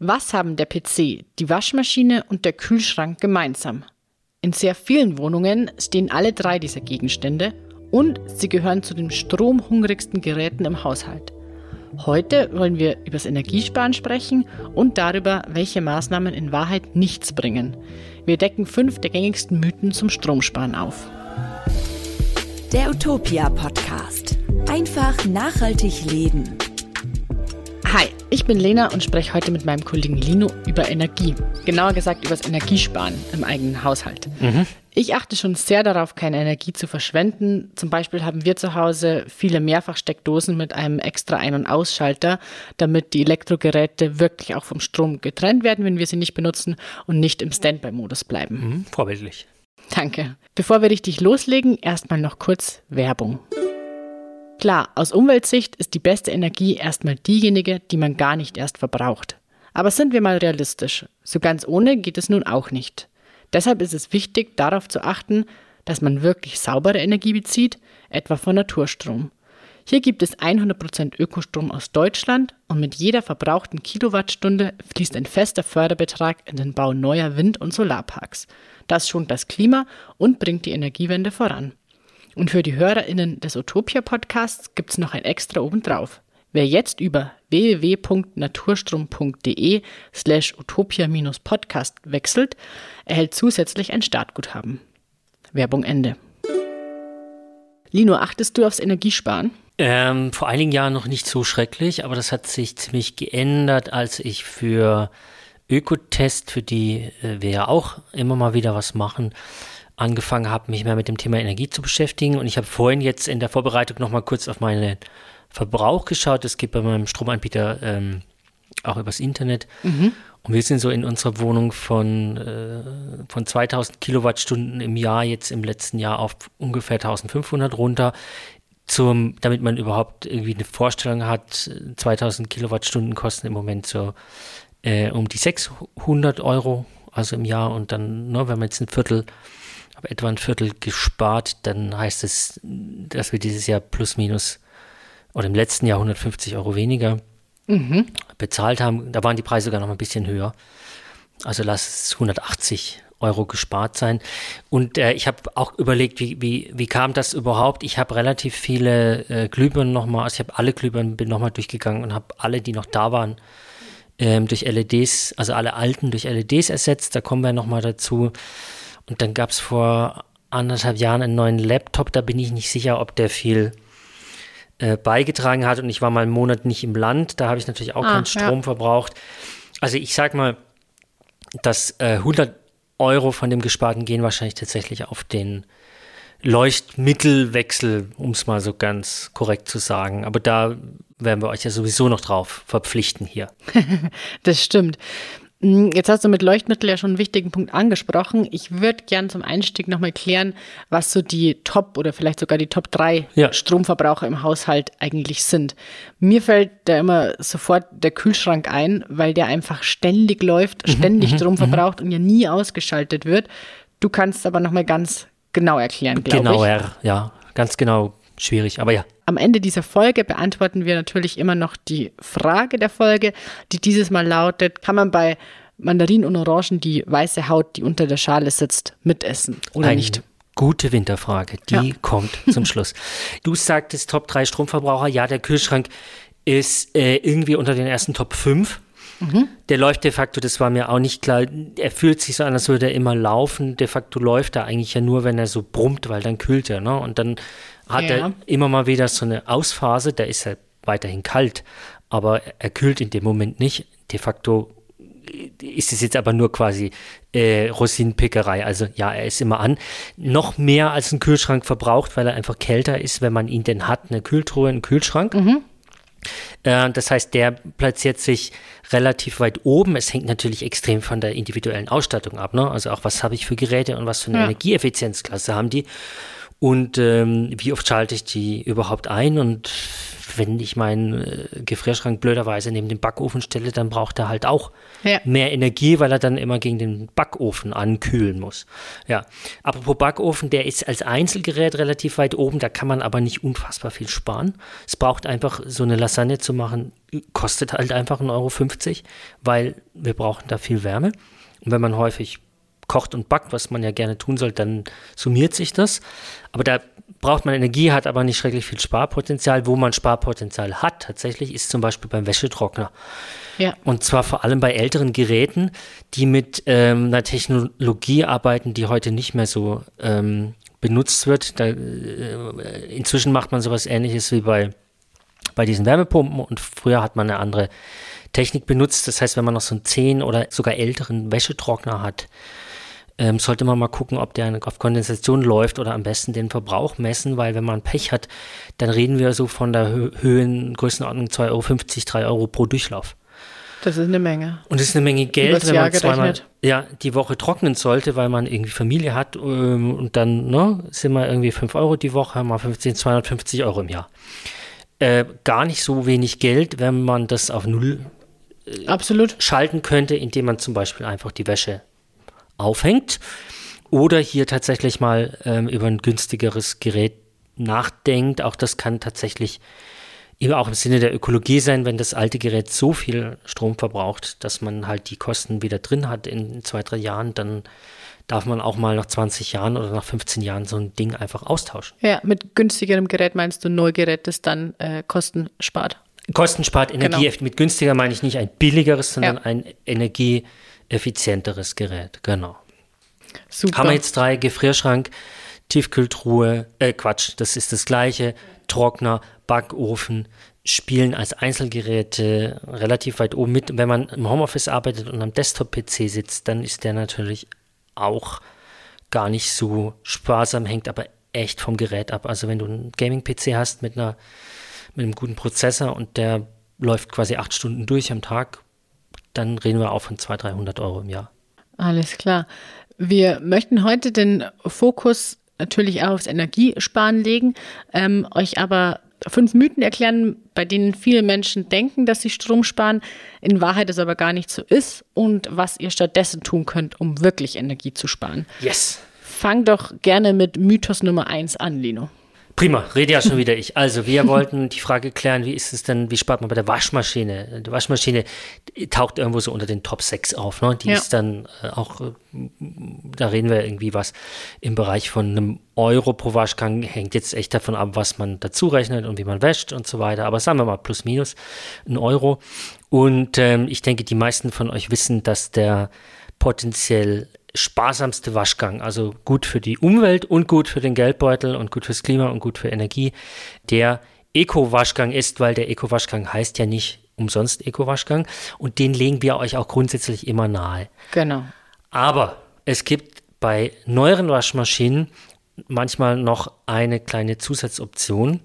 Was haben der PC, die Waschmaschine und der Kühlschrank gemeinsam? In sehr vielen Wohnungen stehen alle drei dieser Gegenstände und sie gehören zu den stromhungrigsten Geräten im Haushalt. Heute wollen wir über das Energiesparen sprechen und darüber, welche Maßnahmen in Wahrheit nichts bringen. Wir decken fünf der gängigsten Mythen zum Stromsparen auf. Der Utopia Podcast. Einfach nachhaltig leben. Ich bin Lena und spreche heute mit meinem Kollegen Lino über Energie. Genauer gesagt über das Energiesparen im eigenen Haushalt. Mhm. Ich achte schon sehr darauf, keine Energie zu verschwenden. Zum Beispiel haben wir zu Hause viele Mehrfachsteckdosen mit einem extra Ein- und Ausschalter, damit die Elektrogeräte wirklich auch vom Strom getrennt werden, wenn wir sie nicht benutzen und nicht im Standby-Modus bleiben. Mhm, vorbildlich. Danke. Bevor wir richtig loslegen, erstmal noch kurz Werbung. Klar, aus Umweltsicht ist die beste Energie erstmal diejenige, die man gar nicht erst verbraucht. Aber sind wir mal realistisch, so ganz ohne geht es nun auch nicht. Deshalb ist es wichtig, darauf zu achten, dass man wirklich saubere Energie bezieht, etwa von Naturstrom. Hier gibt es 100% Ökostrom aus Deutschland und mit jeder verbrauchten Kilowattstunde fließt ein fester Förderbetrag in den Bau neuer Wind- und Solarparks. Das schont das Klima und bringt die Energiewende voran. Und für die HörerInnen des Utopia-Podcasts gibt es noch ein extra obendrauf. Wer jetzt über www.naturstrom.de slash utopia-podcast wechselt, erhält zusätzlich ein Startguthaben. Werbung Ende. Lino, achtest du aufs Energiesparen? Ähm, vor einigen Jahren noch nicht so schrecklich, aber das hat sich ziemlich geändert, als ich für Ökotest, für die äh, wir ja auch immer mal wieder was machen, angefangen habe, mich mehr mit dem Thema Energie zu beschäftigen. Und ich habe vorhin jetzt in der Vorbereitung nochmal kurz auf meinen Verbrauch geschaut. Das geht bei meinem Stromanbieter ähm, auch übers Internet. Mhm. Und wir sind so in unserer Wohnung von, äh, von 2000 Kilowattstunden im Jahr jetzt im letzten Jahr auf ungefähr 1500 runter. Zum, damit man überhaupt irgendwie eine Vorstellung hat, 2000 Kilowattstunden kosten im Moment so äh, um die 600 Euro, also im Jahr. Und dann, ne, wenn man jetzt ein Viertel habe etwa ein Viertel gespart, dann heißt es, dass wir dieses Jahr plus minus oder im letzten Jahr 150 Euro weniger mhm. bezahlt haben. Da waren die Preise sogar noch ein bisschen höher. Also lass es 180 Euro gespart sein. Und äh, ich habe auch überlegt, wie, wie, wie kam das überhaupt? Ich habe relativ viele äh, Glühbirnen nochmal, also ich habe alle Glühbirnen, bin nochmal durchgegangen und habe alle, die noch da waren, ähm, durch LEDs, also alle alten durch LEDs ersetzt. Da kommen wir nochmal dazu. Und dann gab es vor anderthalb Jahren einen neuen Laptop, da bin ich nicht sicher, ob der viel äh, beigetragen hat. Und ich war mal einen Monat nicht im Land, da habe ich natürlich auch ah, keinen Strom ja. verbraucht. Also ich sag mal, dass äh, 100 Euro von dem Gesparten gehen wahrscheinlich tatsächlich auf den Leuchtmittelwechsel, um es mal so ganz korrekt zu sagen. Aber da werden wir euch ja sowieso noch drauf verpflichten hier. das stimmt. Hm, jetzt hast du mit Leuchtmittel ja schon einen wichtigen Punkt angesprochen. Ich würde gern zum Einstieg nochmal klären, was so die Top oder vielleicht sogar die Top 3 ja. Stromverbraucher im Haushalt eigentlich sind. Mir fällt da immer sofort der Kühlschrank ein, weil der einfach ständig läuft, mhm, ständig mhm, Strom mhm. verbraucht und ja nie ausgeschaltet wird. Du kannst aber nochmal ganz genau erklären, glaube ich. Genauer, ja, ganz genau schwierig, aber ja. Am Ende dieser Folge beantworten wir natürlich immer noch die Frage der Folge, die dieses Mal lautet, kann man bei Mandarinen und Orangen die weiße Haut, die unter der Schale sitzt, mitessen oder Eine nicht? Gute Winterfrage, die ja. kommt zum Schluss. Du sagtest Top 3 Stromverbraucher, ja, der Kühlschrank ist äh, irgendwie unter den ersten Top 5. Mhm. Der läuft de facto, das war mir auch nicht klar. Er fühlt sich so an, als würde er immer laufen. De facto läuft er eigentlich ja nur, wenn er so brummt, weil dann kühlt er. Ne? Und dann hat ja. er immer mal wieder so eine Ausphase, da ist er weiterhin kalt, aber er kühlt in dem Moment nicht. De facto ist es jetzt aber nur quasi äh, Rosinenpickerei. Also ja, er ist immer an. Noch mehr als ein Kühlschrank verbraucht, weil er einfach kälter ist, wenn man ihn denn hat. Eine Kühltruhe, ein Kühlschrank. Mhm. Äh, das heißt, der platziert sich relativ weit oben. Es hängt natürlich extrem von der individuellen Ausstattung ab. Ne? Also auch, was habe ich für Geräte und was für eine ja. Energieeffizienzklasse haben die. Und ähm, wie oft schalte ich die überhaupt ein und wenn ich meinen äh, Gefrierschrank blöderweise neben den Backofen stelle, dann braucht er halt auch ja. mehr Energie, weil er dann immer gegen den Backofen ankühlen muss. Ja, apropos Backofen, der ist als Einzelgerät relativ weit oben, da kann man aber nicht unfassbar viel sparen. Es braucht einfach so eine Lasagne zu machen, kostet halt einfach 1,50 Euro, weil wir brauchen da viel Wärme. Und wenn man häufig kocht und backt, was man ja gerne tun soll, dann summiert sich das. Aber da braucht man Energie, hat aber nicht schrecklich viel Sparpotenzial. Wo man Sparpotenzial hat, tatsächlich, ist zum Beispiel beim Wäschetrockner. Ja. Und zwar vor allem bei älteren Geräten, die mit ähm, einer Technologie arbeiten, die heute nicht mehr so ähm, benutzt wird. Da, äh, inzwischen macht man sowas ähnliches wie bei, bei diesen Wärmepumpen und früher hat man eine andere Technik benutzt. Das heißt, wenn man noch so einen 10 oder sogar älteren Wäschetrockner hat, ähm, sollte man mal gucken, ob der auf Kondensation läuft oder am besten den Verbrauch messen, weil wenn man Pech hat, dann reden wir so von der Hö Höhen, Größenordnung 2,50 Euro, 3 Euro pro Durchlauf. Das ist eine Menge. Und das ist eine Menge Geld, wenn man zweimal ja, die Woche trocknen sollte, weil man irgendwie Familie hat ähm, und dann ne, sind wir irgendwie 5 Euro die Woche, mal 15, 250 Euro im Jahr. Äh, gar nicht so wenig Geld, wenn man das auf Null äh, Absolut. schalten könnte, indem man zum Beispiel einfach die Wäsche aufhängt oder hier tatsächlich mal ähm, über ein günstigeres Gerät nachdenkt. Auch das kann tatsächlich eben auch im Sinne der Ökologie sein, wenn das alte Gerät so viel Strom verbraucht, dass man halt die Kosten wieder drin hat in zwei, drei Jahren, dann darf man auch mal nach 20 Jahren oder nach 15 Jahren so ein Ding einfach austauschen. Ja, mit günstigerem Gerät meinst du Neugerät, das dann äh, Kosten spart? Kosten spart, Energie. Genau. Mit günstiger meine ich nicht ein billigeres, sondern ja. ein Energie effizienteres Gerät, genau. Super. Haben wir jetzt drei, Gefrierschrank, Tiefkühltruhe, äh Quatsch, das ist das gleiche, Trockner, Backofen, spielen als Einzelgeräte relativ weit oben mit. Wenn man im Homeoffice arbeitet und am Desktop-PC sitzt, dann ist der natürlich auch gar nicht so sparsam, hängt aber echt vom Gerät ab. Also wenn du einen Gaming-PC hast mit einer mit einem guten Prozessor und der läuft quasi acht Stunden durch am Tag, dann reden wir auch von 200, 300 Euro im Jahr. Alles klar. Wir möchten heute den Fokus natürlich auch aufs Energiesparen legen, ähm, euch aber fünf Mythen erklären, bei denen viele Menschen denken, dass sie Strom sparen, in Wahrheit es aber gar nicht so ist und was ihr stattdessen tun könnt, um wirklich Energie zu sparen. Yes. Fang doch gerne mit Mythos Nummer eins an, Lino. Prima, rede ja schon wieder ich. Also, wir wollten die Frage klären, wie ist es denn, wie spart man bei der Waschmaschine? Die Waschmaschine taucht irgendwo so unter den Top 6 auf, ne? Die ja. ist dann äh, auch, äh, da reden wir irgendwie was im Bereich von einem Euro pro Waschgang, hängt jetzt echt davon ab, was man dazu rechnet und wie man wäscht und so weiter. Aber sagen wir mal plus minus ein Euro. Und ähm, ich denke, die meisten von euch wissen, dass der potenziell sparsamste Waschgang, also gut für die Umwelt und gut für den Geldbeutel und gut fürs Klima und gut für Energie, der Eco-Waschgang ist, weil der Eco-Waschgang heißt ja nicht umsonst Eco-Waschgang und den legen wir euch auch grundsätzlich immer nahe. Genau. Aber es gibt bei neueren Waschmaschinen manchmal noch eine kleine Zusatzoption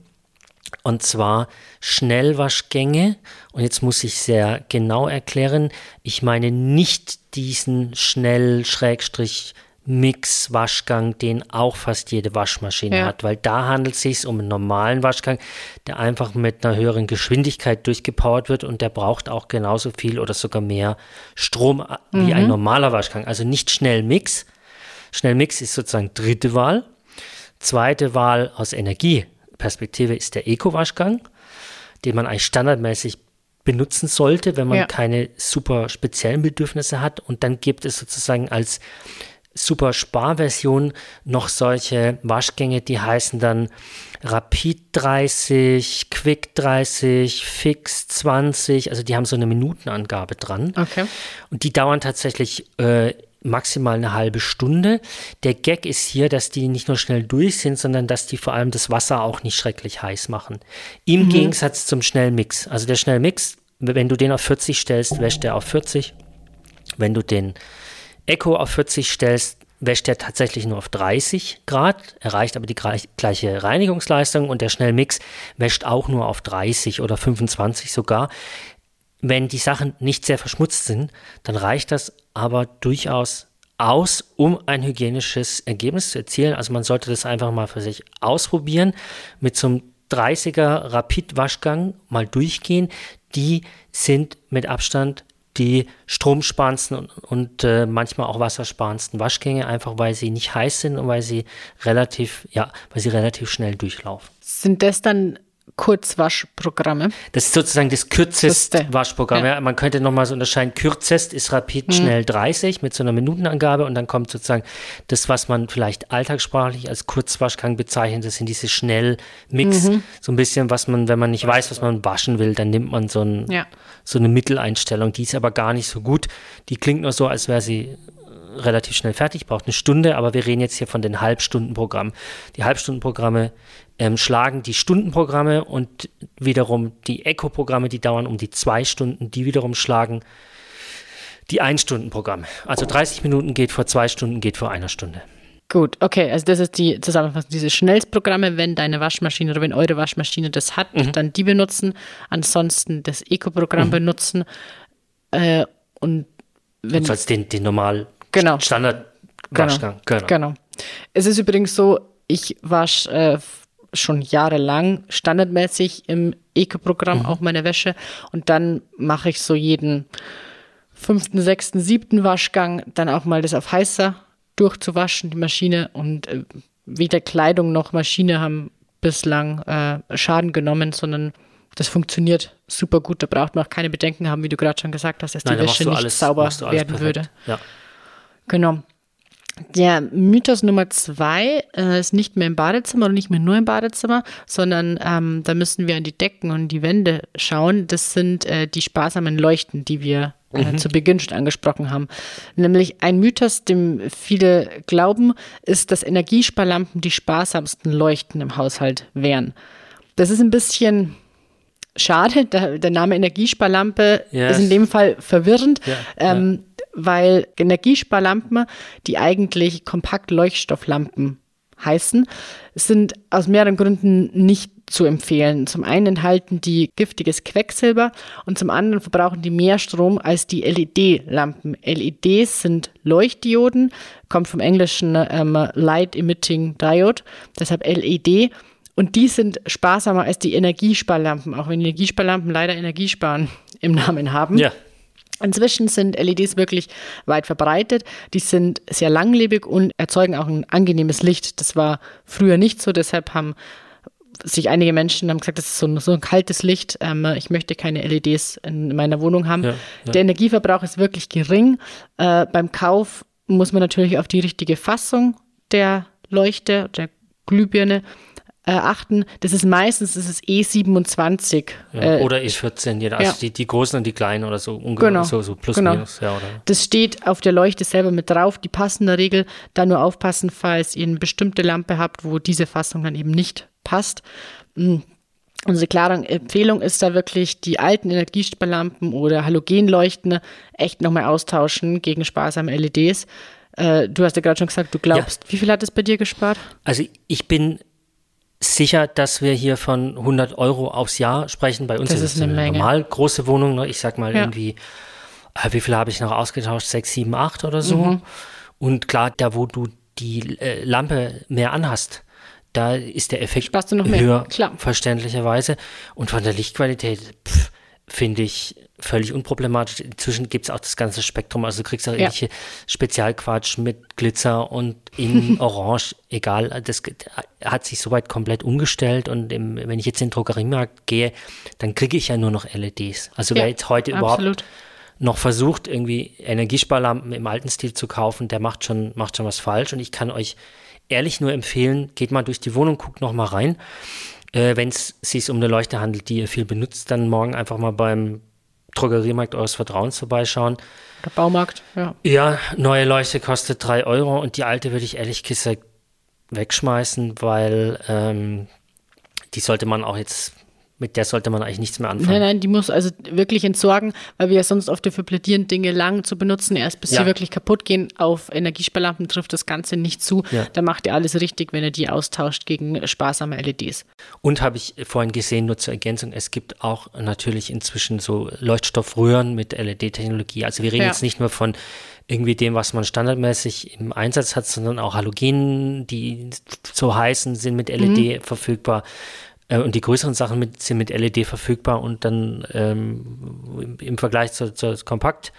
und zwar Schnellwaschgänge. Und jetzt muss ich sehr genau erklären, ich meine nicht diesen Schnell-Mix Waschgang, den auch fast jede Waschmaschine ja. hat, weil da handelt es sich um einen normalen Waschgang, der einfach mit einer höheren Geschwindigkeit durchgepowert wird und der braucht auch genauso viel oder sogar mehr Strom wie mhm. ein normaler Waschgang. Also nicht Schnellmix. Schnellmix ist sozusagen dritte Wahl. Zweite Wahl aus Energie Perspektive ist der Eco-Waschgang, den man eigentlich standardmäßig benutzen sollte, wenn man ja. keine super speziellen Bedürfnisse hat. Und dann gibt es sozusagen als super Sparversion noch solche Waschgänge, die heißen dann Rapid 30, Quick 30, Fix 20, also die haben so eine Minutenangabe dran. Okay. Und die dauern tatsächlich äh, maximal eine halbe Stunde. Der Gag ist hier, dass die nicht nur schnell durch sind, sondern dass die vor allem das Wasser auch nicht schrecklich heiß machen. Im mhm. Gegensatz zum Schnellmix. Also der Schnellmix, wenn du den auf 40 stellst, wäscht der auf 40. Wenn du den Echo auf 40 stellst, wäscht der tatsächlich nur auf 30 Grad, erreicht aber die gleiche Reinigungsleistung und der Schnellmix wäscht auch nur auf 30 oder 25 sogar. Wenn die Sachen nicht sehr verschmutzt sind, dann reicht das aber durchaus aus, um ein hygienisches Ergebnis zu erzielen. Also man sollte das einfach mal für sich ausprobieren, mit so einem 30er Rapid-Waschgang mal durchgehen. Die sind mit Abstand die stromsparendsten und, und äh, manchmal auch wassersparendsten Waschgänge, einfach weil sie nicht heiß sind und weil sie relativ, ja, weil sie relativ schnell durchlaufen. Sind das dann Kurzwaschprogramme. Das ist sozusagen das kürzeste Waschprogramm. Ja. Ja, man könnte nochmal so unterscheiden, kürzest ist rapid mhm. schnell 30 mit so einer Minutenangabe und dann kommt sozusagen das, was man vielleicht alltagssprachlich als Kurzwaschgang bezeichnet, das sind diese Schnellmix. Mhm. So ein bisschen, was man, wenn man nicht weiß, was man waschen will, dann nimmt man so, ein, ja. so eine Mitteleinstellung. Die ist aber gar nicht so gut. Die klingt nur so, als wäre sie relativ schnell fertig, braucht eine Stunde, aber wir reden jetzt hier von den Halbstundenprogrammen. Die Halbstundenprogramme ähm, schlagen die Stundenprogramme und wiederum die Eco-Programme, die dauern um die zwei Stunden, die wiederum schlagen die Ein-Stunden-Programme. Also 30 Minuten geht vor zwei Stunden, geht vor einer Stunde. Gut, okay, also das ist die Zusammenfassung, diese Schnellprogramme, wenn deine Waschmaschine oder wenn eure Waschmaschine das hat, mhm. dann die benutzen, ansonsten das Eco-Programm mhm. benutzen äh, und wenn... Also als den, den normal genau. Standard genau. genau. genau. Es ist übrigens so, ich wasche äh, schon jahrelang standardmäßig im Eco-Programm mhm. auch meine Wäsche und dann mache ich so jeden fünften, sechsten, siebten Waschgang dann auch mal das auf heißer durchzuwaschen, die Maschine und äh, weder Kleidung noch Maschine haben bislang äh, Schaden genommen, sondern das funktioniert super gut. Da braucht man auch keine Bedenken haben, wie du gerade schon gesagt hast, dass Nein, die Wäsche nicht sauber werden perfekt. würde. Ja. Genau. Der Mythos Nummer zwei äh, ist nicht mehr im Badezimmer oder nicht mehr nur im Badezimmer, sondern ähm, da müssen wir an die Decken und die Wände schauen. Das sind äh, die sparsamen Leuchten, die wir äh, mhm. zu Beginn schon angesprochen haben. Nämlich ein Mythos, dem viele glauben, ist, dass Energiesparlampen die sparsamsten Leuchten im Haushalt wären. Das ist ein bisschen schade. Der, der Name Energiesparlampe yes. ist in dem Fall verwirrend. Ja, ähm, ja weil Energiesparlampen, die eigentlich Kompakt-Leuchtstofflampen heißen, sind aus mehreren Gründen nicht zu empfehlen. Zum einen enthalten die giftiges Quecksilber und zum anderen verbrauchen die mehr Strom als die LED-Lampen. LEDs sind Leuchtdioden, kommt vom englischen ähm, Light Emitting Diode, deshalb LED. Und die sind sparsamer als die Energiesparlampen, auch wenn Energiesparlampen leider Energiesparen im Namen haben. Ja. Inzwischen sind LEDs wirklich weit verbreitet. Die sind sehr langlebig und erzeugen auch ein angenehmes Licht. Das war früher nicht so. Deshalb haben sich einige Menschen haben gesagt, das ist so ein, so ein kaltes Licht. Ähm, ich möchte keine LEDs in meiner Wohnung haben. Ja, ja. Der Energieverbrauch ist wirklich gering. Äh, beim Kauf muss man natürlich auf die richtige Fassung der Leuchte, der Glühbirne äh, achten. Das ist meistens das ist E27. Ja, äh, oder E14, ja, also ja. die, die großen und die kleinen oder so ungefähr genau, so, so plus genau. minus. Ja, oder? Das steht auf der Leuchte selber mit drauf. Die passen in der Regel. Da nur aufpassen, falls ihr eine bestimmte Lampe habt, wo diese Fassung dann eben nicht passt. Mhm. Unsere klare Empfehlung ist da wirklich, die alten Energiesparlampen oder Halogenleuchten echt nochmal austauschen gegen sparsame LEDs. Äh, du hast ja gerade schon gesagt, du glaubst, ja. wie viel hat es bei dir gespart? Also ich bin sicher, dass wir hier von 100 Euro aufs Jahr sprechen. Bei uns das ist, es eine, Menge. normal große Wohnung. Ne? Ich sag mal ja. irgendwie, äh, wie viel habe ich noch ausgetauscht? Sechs, sieben, acht oder so. Mhm. Und klar, da wo du die äh, Lampe mehr anhast, da ist der Effekt höher, Klar. verständlicherweise. Und von der Lichtqualität, finde ich, völlig unproblematisch. Inzwischen gibt es auch das ganze Spektrum. Also du kriegst auch ja. irgendwelche Spezialquatsch mit Glitzer und in Orange, egal. Das hat sich soweit komplett umgestellt. Und im, wenn ich jetzt in den Drogeriemarkt gehe, dann kriege ich ja nur noch LEDs. Also ja, wer jetzt heute absolut. überhaupt noch versucht, irgendwie Energiesparlampen im alten Stil zu kaufen, der macht schon, macht schon was falsch. Und ich kann euch ehrlich nur empfehlen, geht mal durch die Wohnung, guckt noch mal rein. Äh, wenn es sich um eine Leuchte handelt, die ihr viel benutzt, dann morgen einfach mal beim Drogeriemarkt eures Vertrauens vorbeischauen. Der Baumarkt, ja. Ja, neue Leuchte kostet 3 Euro und die alte würde ich ehrlich gesagt wegschmeißen, weil ähm, die sollte man auch jetzt mit der sollte man eigentlich nichts mehr anfangen. Nein, nein, die muss also wirklich entsorgen, weil wir ja sonst oft dafür plädieren, Dinge lang zu benutzen, erst bis Ja. sie wirklich kaputt gehen. Auf Energiesparlampen trifft das Ganze nicht zu. Ja. Da macht ihr alles richtig, wenn ihr die austauscht gegen sparsame LEDs. Und habe ich vorhin gesehen, nur zur Ergänzung, es gibt auch natürlich inzwischen so Leuchtstoffröhren mit LED-Technologie. Also wir reden Ja. jetzt nicht nur von irgendwie dem, was man standardmäßig im Einsatz hat, sondern auch Halogenen, die so heißen, sind mit LED verfügbar. Äh, Und die größeren Sachen mit, sind mit LED verfügbar und dann ähm, im, Vergleich zu, zu Kompakt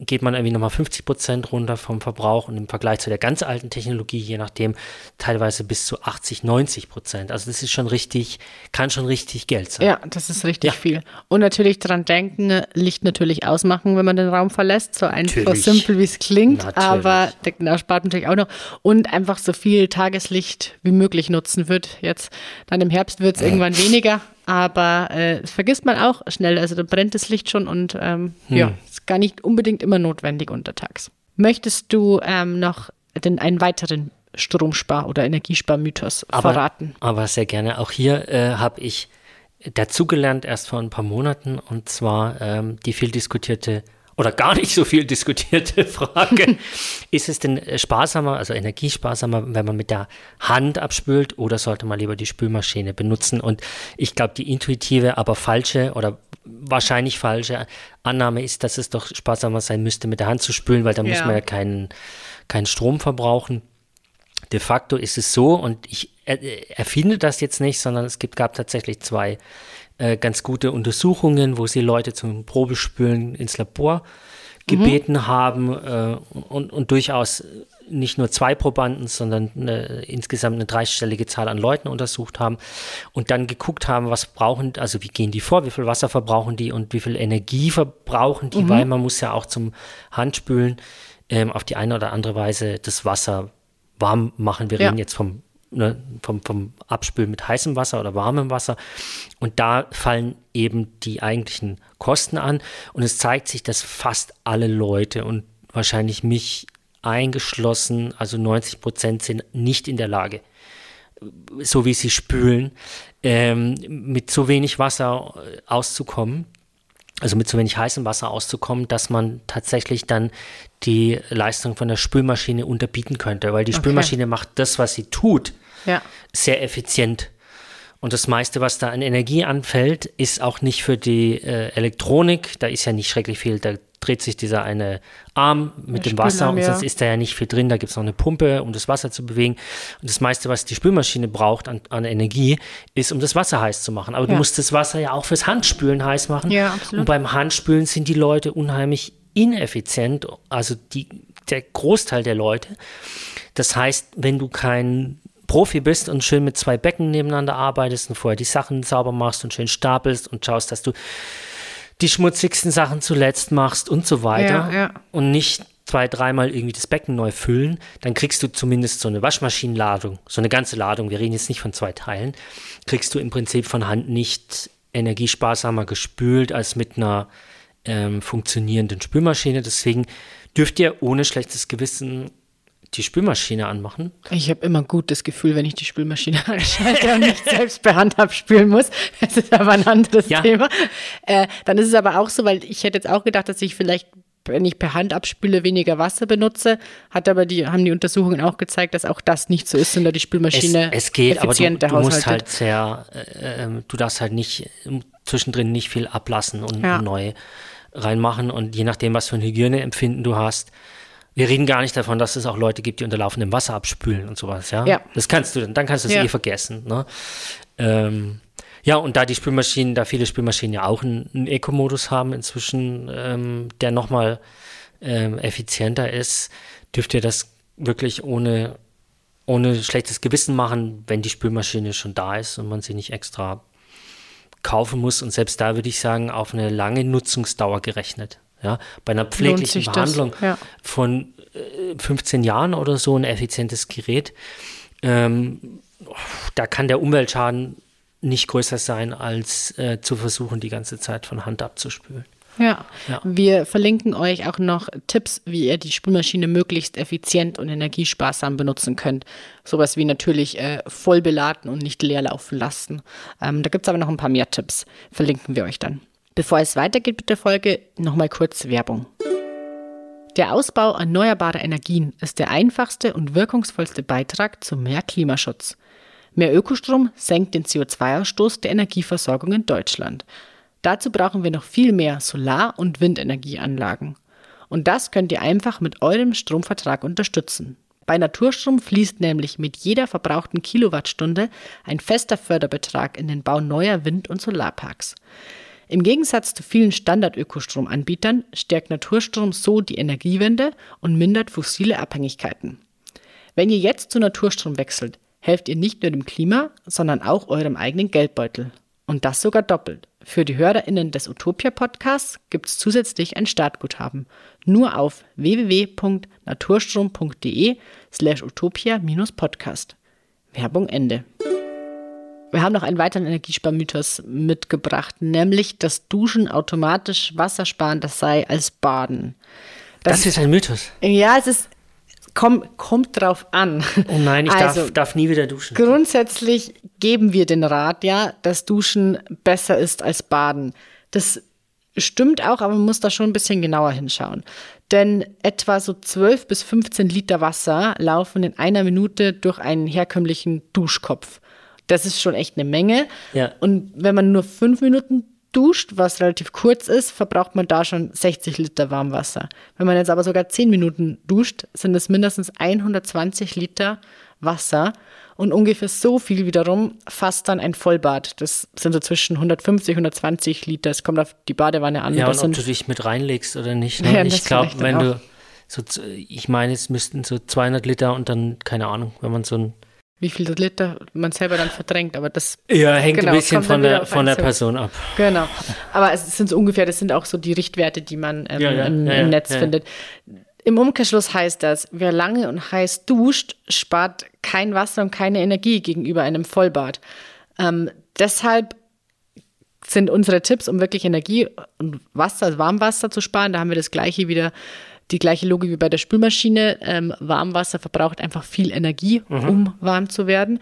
geht man irgendwie nochmal 50 Prozent runter vom Verbrauch und im Vergleich zu der ganz alten Technologie, je nachdem, teilweise bis zu 80, 90 Prozent. Also das ist schon richtig, kann schon richtig Geld sein. Ja, das ist richtig Ja. viel. Und natürlich dran denken, Licht natürlich ausmachen, wenn man den Raum verlässt. So einfach Natürlich. simpel, wie es klingt, Natürlich. aber genau, spart natürlich auch noch. Und einfach so viel Tageslicht wie möglich nutzen wird. Jetzt dann im Herbst wird es irgendwann weniger, aber äh, das vergisst man auch schnell. Also da brennt das Licht schon und ähm, Hm. ja, ist gar nicht unbedingt immer notwendig untertags. Möchtest du ähm, noch den, einen weiteren Stromspar- oder Energiesparmythos aber, verraten? aber sehr gerne. Auch hier äh, habe ich dazugelernt erst vor ein paar Monaten und zwar ähm, die viel diskutierte oder gar nicht so viel diskutierte Frage, ist es denn sparsamer, also energiesparsamer, wenn man mit der Hand abspült oder sollte man lieber die Spülmaschine benutzen? Und ich glaube, die intuitive, aber falsche oder wahrscheinlich falsche Annahme ist, dass es doch sparsamer sein müsste, mit der Hand zu spülen, weil da muss Ja. man ja keinen, keinen Strom verbrauchen. De facto ist es so, und ich er, erfinde das jetzt nicht, sondern es gibt, gab tatsächlich zwei äh, ganz gute Untersuchungen, wo sie Leute zum Probespülen ins Labor gebeten haben äh, und, und durchaus nicht nur zwei Probanden, sondern eine, insgesamt eine dreistellige Zahl an Leuten untersucht haben und dann geguckt haben, was brauchen, also wie gehen die vor, wie viel Wasser verbrauchen die und wie viel Energie verbrauchen die, weil man muss ja auch zum Handspülen ähm, auf die eine oder andere Weise das Wasser warm machen. Wir Ja. reden jetzt vom, ne, vom, vom Abspülen mit heißem Wasser oder warmem Wasser. Und da fallen eben die eigentlichen Kosten an. Und es zeigt sich, dass fast alle Leute und wahrscheinlich mich eingeschlossen, also 90 Prozent sind nicht in der Lage, so wie sie spülen, ähm, mit so wenig Wasser äh, auszukommen also mit so wenig heißem Wasser auszukommen, dass man tatsächlich dann die Leistung von der Spülmaschine unterbieten könnte, weil die Spülmaschine macht das, was sie tut, Ja. sehr effizient. Und das meiste, was da an Energie anfällt, ist auch nicht für die äh, Elektronik. Da ist ja nicht schrecklich viel. Da dreht sich dieser eine Arm mit dem Wasser und ja. sonst ist da ja nicht viel drin. Da gibt es noch eine Pumpe, um das Wasser zu bewegen. Und das meiste, was die Spülmaschine braucht an, an Energie, ist, um das Wasser heiß zu machen. Aber du Ja. musst das Wasser ja auch fürs Handspülen heiß machen. Ja, absolut. Und beim Handspülen sind die Leute unheimlich ineffizient, also die, der Großteil der Leute. Das heißt, wenn du kein Profi bist und schön mit zwei Becken nebeneinander arbeitest und vorher die Sachen sauber machst und schön stapelst und schaust, dass du die schmutzigsten Sachen zuletzt machst und so weiter Ja, ja. und nicht zwei, dreimal irgendwie das Becken neu füllen, dann kriegst du zumindest so eine Waschmaschinenladung, so eine ganze Ladung, wir reden jetzt nicht von zwei Teilen, kriegst du im Prinzip von Hand nicht energiesparsamer gespült als mit einer ähm, funktionierenden Spülmaschine. Deswegen dürft ihr ohne schlechtes Gewissen die Spülmaschine anmachen. Ich habe immer ein gutes Gefühl, wenn ich die Spülmaschine anschalte und nicht selbst per Hand abspülen muss. Das ist aber ein anderes Ja. Thema. Äh, dann ist es aber auch so, weil ich hätte jetzt auch gedacht, dass ich vielleicht, wenn ich per Hand abspüle, weniger Wasser benutze. Hat aber die, haben die Untersuchungen auch gezeigt, dass auch das nicht so ist, sondern die Es, Spülmaschine es geht, aber du, effizienter du musst halt sehr, äh, ähm, du darfst halt nicht ähm, zwischendrin nicht viel ablassen und Ja. neu reinmachen und je nachdem, was für ein Hygieneempfinden du hast. Wir reden gar nicht davon, dass es auch Leute gibt, die unter laufendem Wasser abspülen und sowas, ja. Ja. Das kannst du dann, dann kannst du es Ja. eh vergessen, ne? Ähm, ja, und da die Spülmaschinen, da viele Spülmaschinen ja auch einen, einen Eco-Modus haben inzwischen, ähm, der nochmal ähm, effizienter ist, dürft ihr das wirklich ohne, ohne schlechtes Gewissen machen, wenn die Spülmaschine schon da ist und man sie nicht extra kaufen muss. Und selbst da würde ich sagen, auf eine lange Nutzungsdauer gerechnet. Ja, bei einer pfleglichen Behandlung ja. von äh, 15 Jahren oder so ein effizientes Gerät, ähm, da kann der Umweltschaden nicht größer sein, als äh, zu versuchen, die ganze Zeit von Hand abzuspülen. Ja. ja. Wir verlinken euch auch noch Tipps, wie ihr die Spülmaschine möglichst effizient und energiesparsam benutzen könnt. Sowas wie natürlich äh, voll beladen und nicht leer laufen lassen. Ähm, da gibt es aber noch ein paar mehr Tipps. Verlinken wir euch dann. Bevor es weitergeht mit der Folge, nochmal kurz Werbung. Der Ausbau erneuerbarer Energien ist der einfachste und wirkungsvollste Beitrag zu mehr Klimaschutz. Mehr Ökostrom senkt den CO2-Ausstoß der Energieversorgung in Deutschland. Dazu brauchen wir noch viel mehr Solar- und Windenergieanlagen. Und das könnt ihr einfach mit eurem Stromvertrag unterstützen. Bei Naturstrom fließt nämlich mit jeder verbrauchten Kilowattstunde ein fester Förderbetrag in den Bau neuer Wind- und Solarparks. Im Gegensatz zu vielen Standard-Ökostromanbietern stärkt Naturstrom so die Energiewende und mindert fossile Abhängigkeiten. Wenn ihr jetzt zu Naturstrom wechselt, helft ihr nicht nur dem Klima, sondern auch eurem eigenen Geldbeutel. Und das sogar doppelt. Für die HörerInnen des Utopia-Podcasts gibt es zusätzlich ein Startguthaben. Nur auf www.naturstrom.de slash utopia-podcast. Werbung Ende. Wir haben noch einen weiteren Energiesparmythos mitgebracht, nämlich, dass Duschen automatisch wassersparen, das sei als Baden. Das, das ist ein Mythos. Ja, es ist, komm, kommt drauf an. Oh nein, ich also, darf, darf nie wieder duschen. Grundsätzlich geben wir den Rat, ja, dass Duschen besser ist als Baden. Das stimmt auch, aber man muss da schon ein bisschen genauer hinschauen. Denn etwa so 12 bis 15 Liter Wasser laufen in einer Minute durch einen herkömmlichen Duschkopf. Das ist schon echt eine Menge. Ja. Und wenn man nur fünf Minuten duscht, was relativ kurz ist, verbraucht man da schon 60 Liter Warmwasser. Wenn man jetzt aber sogar zehn Minuten duscht, sind es mindestens 120 Liter Wasser und ungefähr so viel wiederum fasst dann ein Vollbad. Das sind so zwischen 150 und 120 Liter. Es kommt auf die Badewanne an. Ja, und ob du dich mit reinlegst oder nicht. Ne? Ja, ich glaube, wenn du so, ich meine, es müssten so 200 Liter und dann, keine Ahnung, wenn man so ein wie viel Liter man selber dann verdrängt, aber das ja, hängt genau, ein bisschen von der, von der Person ab. Genau. Aber es sind so ungefähr, das sind auch so die Richtwerte, die man ähm, ja, ja, im, ja, im Netz findet. Im Umkehrschluss heißt das, wer lange und heiß duscht, spart kein Wasser und keine Energie gegenüber einem Vollbad. Ähm, deshalb sind unsere Tipps, um wirklich Energie und Wasser, Warmwasser zu sparen, da haben wir das gleiche wieder die gleiche Logik wie bei der Spülmaschine. Ähm, Warmwasser verbraucht einfach viel Energie, mhm. um warm zu werden.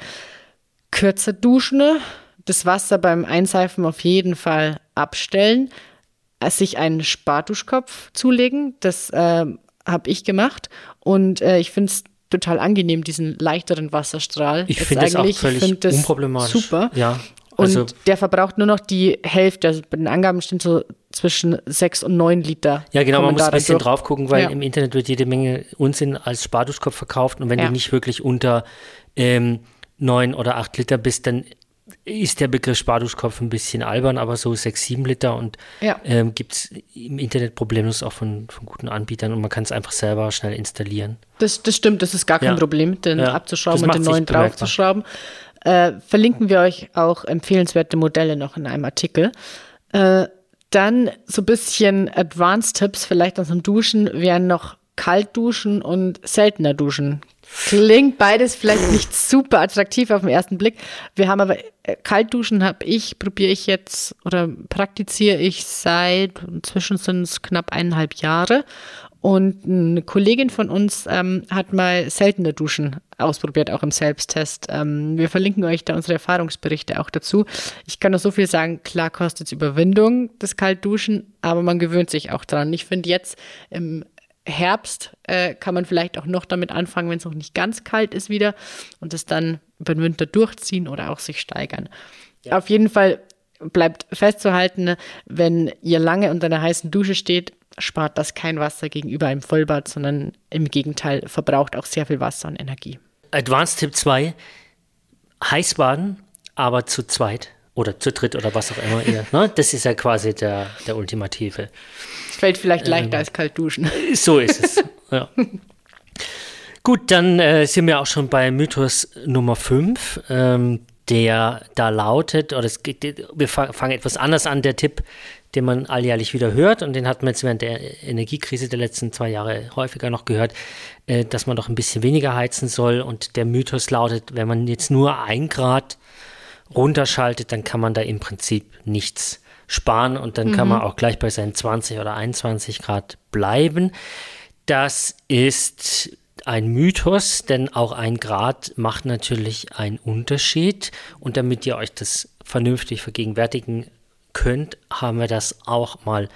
Kürzer duschen, das Wasser beim Einseifen auf jeden Fall abstellen, sich einen Sparduschkopf zulegen. Das äh, habe ich gemacht und äh, ich finde es total angenehm, diesen leichteren Wasserstrahl. Ich finde es auch völlig find unproblematisch. Super. Ja, also und der verbraucht nur noch die Hälfte. Also bei den Angaben stehen so zwischen sechs und neun Liter. Ja, genau, man muss ein bisschen durch. drauf gucken, weil ja. im Internet wird jede Menge Unsinn als Sparduschkopf verkauft. Und wenn ja. du nicht wirklich unter ähm, neun oder acht Liter bist, dann ist der Begriff Sparduschkopf ein bisschen albern, aber so sechs, sieben Liter und ja. ähm, gibt es im Internet problemlos auch von, von guten Anbietern und man kann es einfach selber schnell installieren. Das, das stimmt, das ist gar kein Problem, den abzuschrauben und den neuen draufzuschrauben äh, verlinken wir euch auch empfehlenswerte Modelle noch in einem Artikel. Äh, dann so ein bisschen Advanced-Tipps, vielleicht aus dem Duschen, wären noch Kaltduschen und seltener Duschen. Klingt beides vielleicht nicht super attraktiv auf den ersten Blick. Wir haben aber äh, Kaltduschen habe ich, probiere ich jetzt oder praktiziere ich seit inzwischen sind es knapp eineinhalb Jahre und eine Kollegin von uns ähm, hat mal seltene Duschen ausprobiert, auch im Selbsttest. Ähm, wir verlinken euch da unsere Erfahrungsberichte auch dazu. Ich kann nur so viel sagen, klar kostet es Überwindung, das Kaltduschen, aber man gewöhnt sich auch dran. Ich finde jetzt im Herbst äh, kann man vielleicht auch noch damit anfangen, wenn es noch nicht ganz kalt ist wieder und es dann über den Winter durchziehen oder auch sich steigern. Ja. Auf jeden Fall bleibt festzuhalten, wenn ihr lange unter einer heißen Dusche steht, spart das kein Wasser gegenüber einem Vollbad, sondern im Gegenteil verbraucht auch sehr viel Wasser und Energie. Advanced Tipp 2, Heißbaden, aber zu zweit oder zu dritt oder was auch immer ihr. Ne? Das ist ja quasi der, der ultimative. Es fällt vielleicht leichter ähm, als kalt duschen. So ist es. ja. Gut, dann äh, sind wir auch schon bei Mythos Nummer 5, ähm, der da lautet, oder es geht, wir fangen etwas anders an, der Tipp den man alljährlich wieder hört und den hat man jetzt während der Energiekrise der letzten zwei Jahre häufiger noch gehört, äh, dass man doch ein bisschen weniger heizen soll und der Mythos lautet, wenn man jetzt nur ein Grad runterschaltet, dann kann man da im Prinzip nichts sparen und dann mhm. kann man auch gleich bei seinen 20 oder 21 Grad bleiben. Das ist ein Mythos, denn auch ein Grad macht natürlich einen Unterschied. Und damit ihr euch das vernünftig vergegenwärtigen könnt, haben wir das auch mal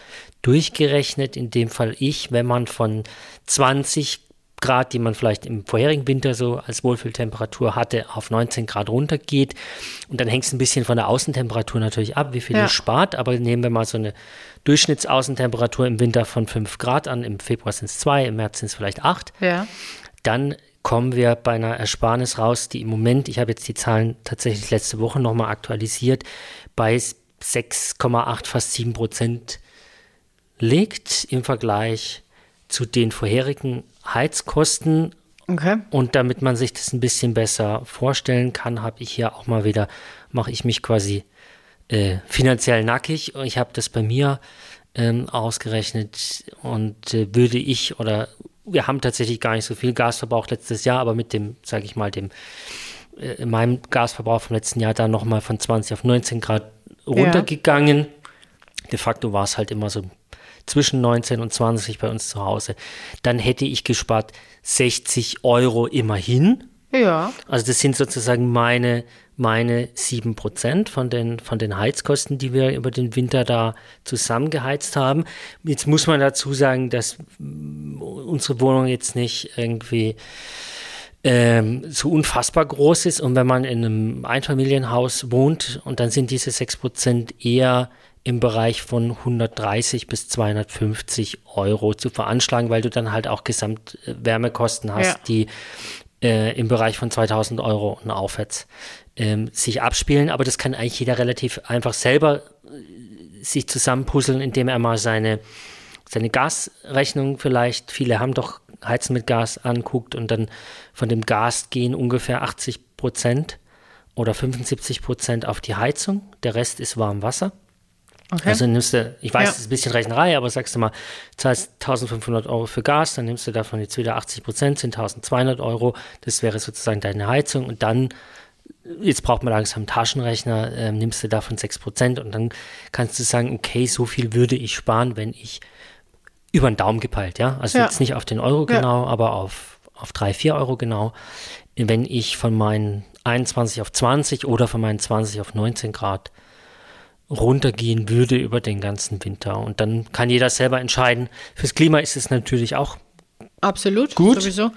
durchgerechnet. In dem Fall ich, wenn man von 20 Grad, die man vielleicht im vorherigen Winter so als Wohlfühltemperatur hatte, auf 19 Grad runtergeht. Und dann hängt es ein bisschen von der Außentemperatur natürlich ab, wie viel ja. ihr spart. Aber nehmen wir mal so eine Durchschnittsaußentemperatur im Winter von 5 Grad an. Im Februar sind es 2, im März sind es vielleicht 8. Ja. Dann kommen wir bei einer Ersparnis raus, die im Moment, ich habe jetzt die Zahlen tatsächlich letzte Woche nochmal aktualisiert, bei 6,8, fast 7 Prozent liegt im Vergleich zu den vorherigen Heizkosten. Okay. Und damit man sich das ein bisschen besser vorstellen kann, habe ich hier auch mal wieder, mache ich mich quasi äh, finanziell nackig. Ich habe das bei mir ähm, ausgerechnet und äh, würde ich oder wir haben tatsächlich gar nicht so viel Gasverbrauch letztes Jahr, aber mit dem, sage ich mal, dem äh, in meinem Gasverbrauch vom letzten Jahr da nochmal von 20 auf 19 Grad runtergegangen. Ja. De facto war es halt immer so zwischen 19 und 20 bei uns zu Hause. Dann hätte ich gespart 60 Euro immerhin. Ja. Also das sind sozusagen meine, meine 7% von den, von den Heizkosten, die wir über den Winter da zusammengeheizt haben. Jetzt muss man dazu sagen, dass unsere Wohnung jetzt nicht irgendwie ähm, so unfassbar groß ist. Und wenn man in einem Einfamilienhaus wohnt und dann sind diese 6% eher im Bereich von 130 bis 250 Euro zu veranschlagen, weil du dann halt auch Gesamtwärmekosten hast, ja. die äh, im Bereich von 2000 Euro und aufwärts ähm, sich abspielen. Aber das kann eigentlich jeder relativ einfach selber äh, sich zusammenpuzzeln, indem er mal seine, seine Gasrechnung vielleicht, viele haben doch Heizen mit Gas anguckt und dann von dem Gas gehen ungefähr 80 Prozent oder 75 Prozent auf die Heizung. Der Rest ist warm Wasser. Okay. Also nimmst du, ich weiß, ja. es ist ein bisschen Rechnerei, aber sagst du mal, zahlst 1500 Euro für Gas, dann nimmst du davon jetzt wieder 80 Prozent, sind 1200 Euro. Das wäre sozusagen deine Heizung. Und dann, jetzt braucht man langsam einen Taschenrechner, äh, nimmst du davon 6 Prozent und dann kannst du sagen, okay, so viel würde ich sparen, wenn ich über den Daumen gepeilt, ja. Also ja. jetzt nicht auf den Euro genau, ja. aber auf, auf 3, 4 Euro genau. Wenn ich von meinen 21 auf 20 oder von meinen 20 auf 19 Grad runtergehen würde über den ganzen Winter. Und dann kann jeder selber entscheiden. Fürs Klima ist es natürlich auch absolut gut. Sowieso.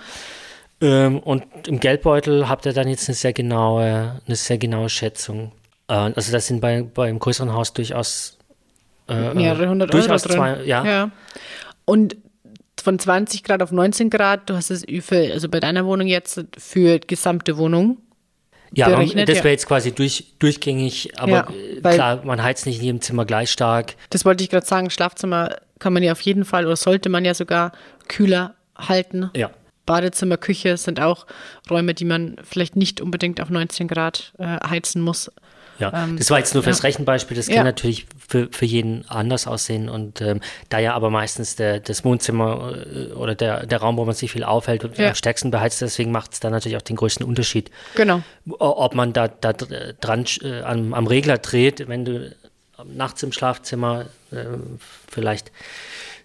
Ähm, und im Geldbeutel habt ihr dann jetzt eine sehr genaue, eine sehr genaue Schätzung. Äh, also das sind bei, beim größeren Haus durchaus äh, mehrere hundert durchaus Euro zwei, ja. ja. Und von 20 Grad auf 19 Grad, du hast es für, also bei deiner Wohnung jetzt für gesamte Wohnung ja, berechnet, das wäre ja. jetzt quasi durch, durchgängig, aber ja, äh, klar, man heizt nicht in jedem Zimmer gleich stark. Das wollte ich gerade sagen, Schlafzimmer kann man ja auf jeden Fall oder sollte man ja sogar kühler halten. Ja. Badezimmer, Küche sind auch Räume, die man vielleicht nicht unbedingt auf 19 Grad äh, heizen muss. Ja, ähm, das war jetzt nur fürs ja. Rechenbeispiel. Das kann ja. natürlich für, für jeden anders aussehen. Und ähm, da ja aber meistens der, das Wohnzimmer äh, oder der, der Raum, wo man sich viel aufhält, ja. am stärksten beheizt, deswegen macht es da natürlich auch den größten Unterschied. Genau. Ob man da, da dran äh, am, am Regler dreht, wenn du nachts im Schlafzimmer äh, vielleicht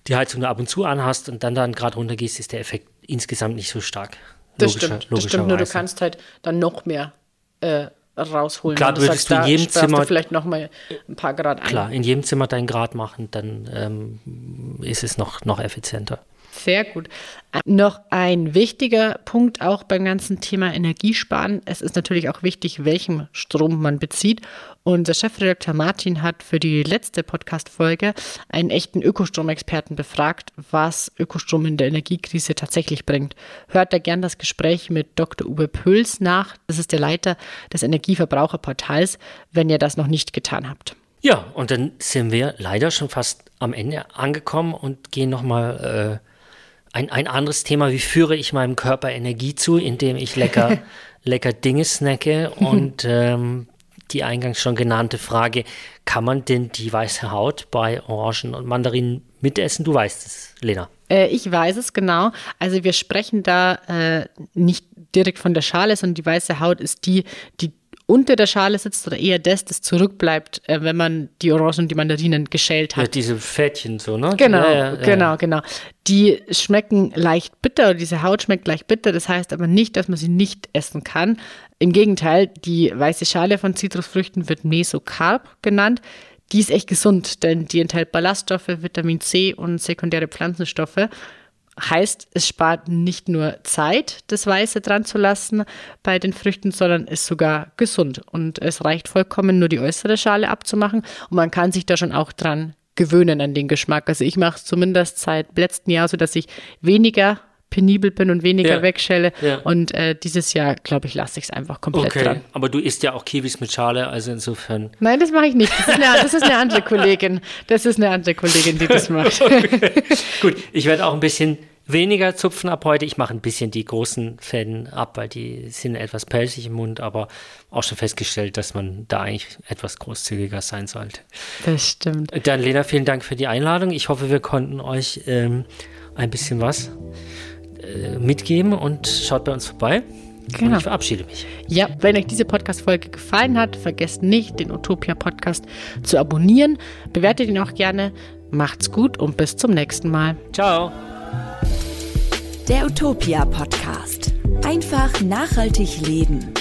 die Heizung nur ab und zu anhast und dann dann gerade runtergehst, ist der Effekt insgesamt nicht so stark. Das stimmt, das stimmt, nur du kannst halt dann noch mehr äh, rausholen. Klar, würdest sagst, du in jedem Zimmer du vielleicht noch mal ein paar Grad ein. Klar, in jedem Zimmer deinen Grad machen, dann ähm, ist es noch, noch effizienter. Sehr gut. Noch ein wichtiger Punkt auch beim ganzen Thema Energiesparen. Es ist natürlich auch wichtig, welchen Strom man bezieht. Unser Chefredakteur Martin hat für die letzte Podcast-Folge einen echten Ökostromexperten befragt, was Ökostrom in der Energiekrise tatsächlich bringt. Hört da gern das Gespräch mit Dr. Uwe Pöls nach. Das ist der Leiter des Energieverbraucherportals, wenn ihr das noch nicht getan habt. Ja, und dann sind wir leider schon fast am Ende angekommen und gehen nochmal äh, ein, ein anderes Thema, wie führe ich meinem Körper Energie zu, indem ich lecker, lecker Dinge snacke und ähm, die eingangs schon genannte Frage, kann man denn die weiße Haut bei Orangen und Mandarinen mitessen? Du weißt es, Lena. Äh, ich weiß es genau. Also wir sprechen da äh, nicht direkt von der Schale, sondern die weiße Haut ist die, die unter der Schale sitzt oder eher das, das zurückbleibt, äh, wenn man die Orangen und die Mandarinen geschält hat. Ja, diese Fädchen so, ne? Genau, Ja, ja, genau, genau. Die schmecken leicht bitter oder diese Haut schmeckt leicht bitter. Das heißt aber nicht, dass man sie nicht essen kann. Im Gegenteil, die weiße Schale von Zitrusfrüchten wird Mesokarp genannt. Die ist echt gesund, denn die enthält Ballaststoffe, Vitamin C und sekundäre Pflanzenstoffe. Heißt, es spart nicht nur Zeit, das Weiße dran zu lassen bei den Früchten, sondern ist sogar gesund. Und es reicht vollkommen, nur die äußere Schale abzumachen. Und man kann sich da schon auch dran gewöhnen an den Geschmack. Also ich mache es zumindest seit letztem Jahr so, dass ich weniger penibel bin und weniger Ja. wegschäle. Ja. Und äh, dieses Jahr, glaube ich, lasse ich es einfach komplett Okay, dran. aber du isst ja auch Kiwis mit Schale, also insofern. Nein, das mache ich nicht. Das ist, eine, das ist eine andere Kollegin. Das ist eine andere Kollegin, die das macht. Gut, ich werde auch ein bisschen weniger zupfen ab heute. Ich mache ein bisschen die großen Fäden ab, weil die sind etwas pelzig im Mund, aber auch schon festgestellt, dass man da eigentlich etwas großzügiger sein sollte. Das stimmt. Dann, Lena, vielen Dank für die Einladung. Ich hoffe, wir konnten euch ähm, ein bisschen was äh, mitgeben und schaut bei uns vorbei. Und Genau. ich verabschiede mich. Ja, wenn euch diese Podcast-Folge gefallen hat, vergesst nicht, den Utopia-Podcast zu abonnieren. Bewertet ihn auch gerne. Macht's gut und bis zum nächsten Mal. Ciao. Der Utopia Podcast. Einfach nachhaltig leben.